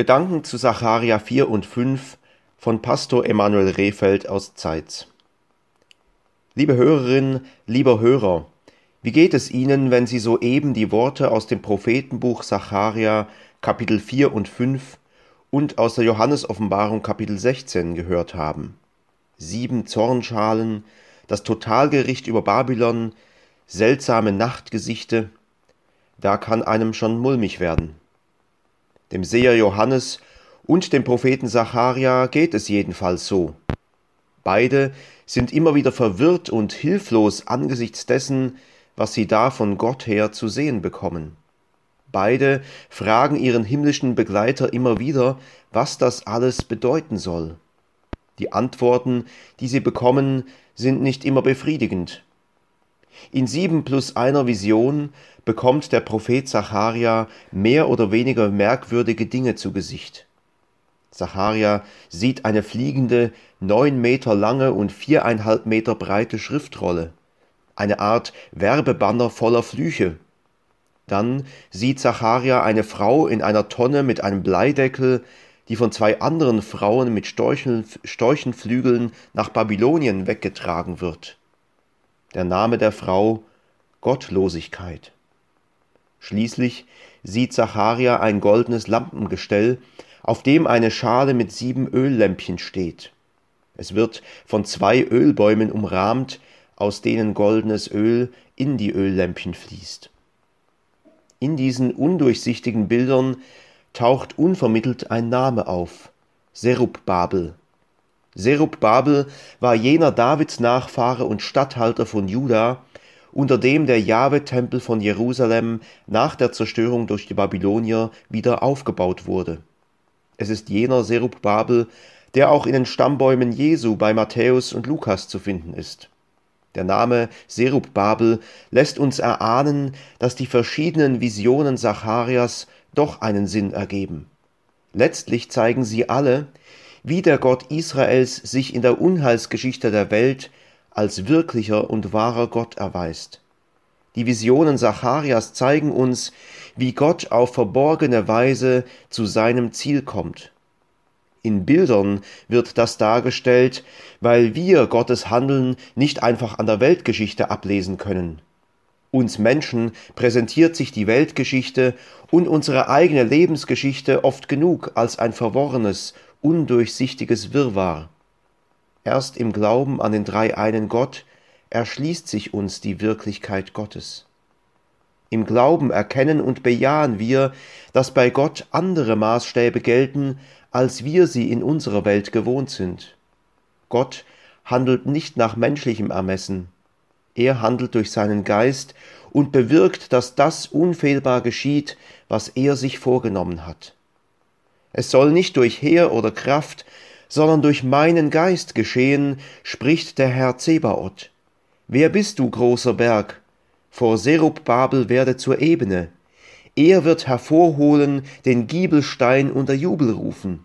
Gedanken zu Sacharja 4 und 5 von Pastor Emanuel Rehfeld aus Zeitz. Liebe Hörerinnen, lieber Hörer, wie geht es Ihnen, wenn Sie soeben die Worte aus dem Prophetenbuch Sacharja Kapitel 4 und 5 und aus der Johannesoffenbarung Kapitel 16 gehört haben? Sieben Zornschalen, das Totalgericht über Babylon, seltsame Nachtgesichte, da kann einem schon mulmig werden. Dem Seher Johannes und dem Propheten Zacharia geht es jedenfalls so. Beide sind immer wieder verwirrt und hilflos angesichts dessen, was sie da von Gott her zu sehen bekommen. Beide fragen ihren himmlischen Begleiter immer wieder, was das alles bedeuten soll. Die Antworten, die sie bekommen, sind nicht immer befriedigend. In sieben plus einer Vision bekommt der Prophet Zacharia mehr oder weniger merkwürdige Dinge zu Gesicht. Zacharia sieht eine fliegende, neun Meter lange und viereinhalb Meter breite Schriftrolle, eine Art Werbebanner voller Flüche. Dann sieht Zacharia eine Frau in einer Tonne mit einem Bleideckel, die von zwei anderen Frauen mit Storchen, Storchenflügeln nach Babylonien weggetragen wird. Der Name der Frau Gottlosigkeit. Schließlich sieht Zacharia ein goldenes Lampengestell, auf dem eine Schale mit sieben Öllämpchen steht. Es wird von zwei Ölbäumen umrahmt, aus denen goldenes Öl in die Öllämpchen fließt. In diesen undurchsichtigen Bildern taucht unvermittelt ein Name auf, Serubbabel. Serubbabel war jener Davids Nachfahre und Statthalter von Juda, unter dem der Jahwe-Tempel von Jerusalem nach der Zerstörung durch die Babylonier wieder aufgebaut wurde. Es ist jener Serubbabel, der auch in den Stammbäumen Jesu bei Matthäus und Lukas zu finden ist. Der Name Serubbabel lässt uns erahnen, dass die verschiedenen Visionen Zacharias doch einen Sinn ergeben. Letztlich zeigen sie alle, wie der Gott Israels sich in der Unheilsgeschichte der Welt als wirklicher und wahrer Gott erweist. Die Visionen Zacharias zeigen uns, wie Gott auf verborgene Weise zu seinem Ziel kommt. In Bildern wird das dargestellt, weil wir Gottes Handeln nicht einfach an der Weltgeschichte ablesen können. Uns Menschen präsentiert sich die Weltgeschichte und unsere eigene Lebensgeschichte oft genug als ein verworrenes, undurchsichtiges Wirrwarr. Erst im Glauben an den dreieinen Gott erschließt sich uns die Wirklichkeit Gottes. Im Glauben erkennen und bejahen wir, dass bei Gott andere Maßstäbe gelten, als wir sie in unserer Welt gewohnt sind. Gott handelt nicht nach menschlichem Ermessen. Er handelt durch seinen Geist und bewirkt, dass das unfehlbar geschieht, was er sich vorgenommen hat. Es soll nicht durch Heer oder Kraft, sondern durch meinen Geist geschehen, spricht der Herr Zebaoth. Wer bist du, großer Berg? Vor Serubbabel werde zur Ebene. Er wird hervorholen den Giebelstein unter Jubel rufen.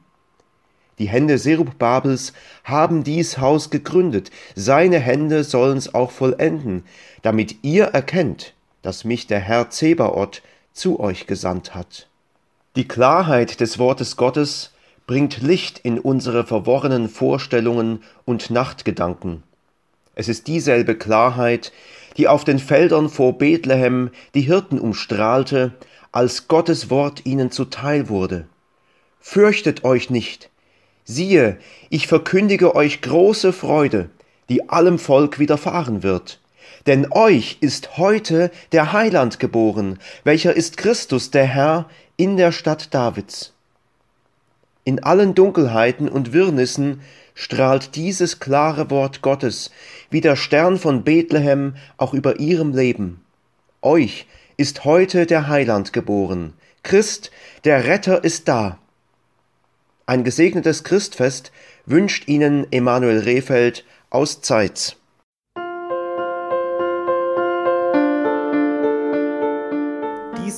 Die Hände Serubbabels haben dies Haus gegründet, seine Hände sollen's auch vollenden, damit ihr erkennt, dass mich der Herr Zebaoth zu euch gesandt hat. Die Klarheit des Wortes Gottes bringt Licht in unsere verworrenen Vorstellungen und Nachtgedanken. Es ist dieselbe Klarheit, die auf den Feldern vor Bethlehem die Hirten umstrahlte, als Gottes Wort ihnen zuteil wurde. Fürchtet euch nicht. Siehe, ich verkündige euch große Freude, die allem Volk widerfahren wird. Denn euch ist heute der Heiland geboren, welcher ist Christus der Herr in der Stadt Davids. In allen Dunkelheiten und Wirrnissen strahlt dieses klare Wort Gottes wie der Stern von Bethlehem auch über ihrem Leben. Euch ist heute der Heiland geboren. Christ, der Retter ist da. Ein gesegnetes Christfest wünscht Ihnen Emanuel Rehfeld aus Zeitz.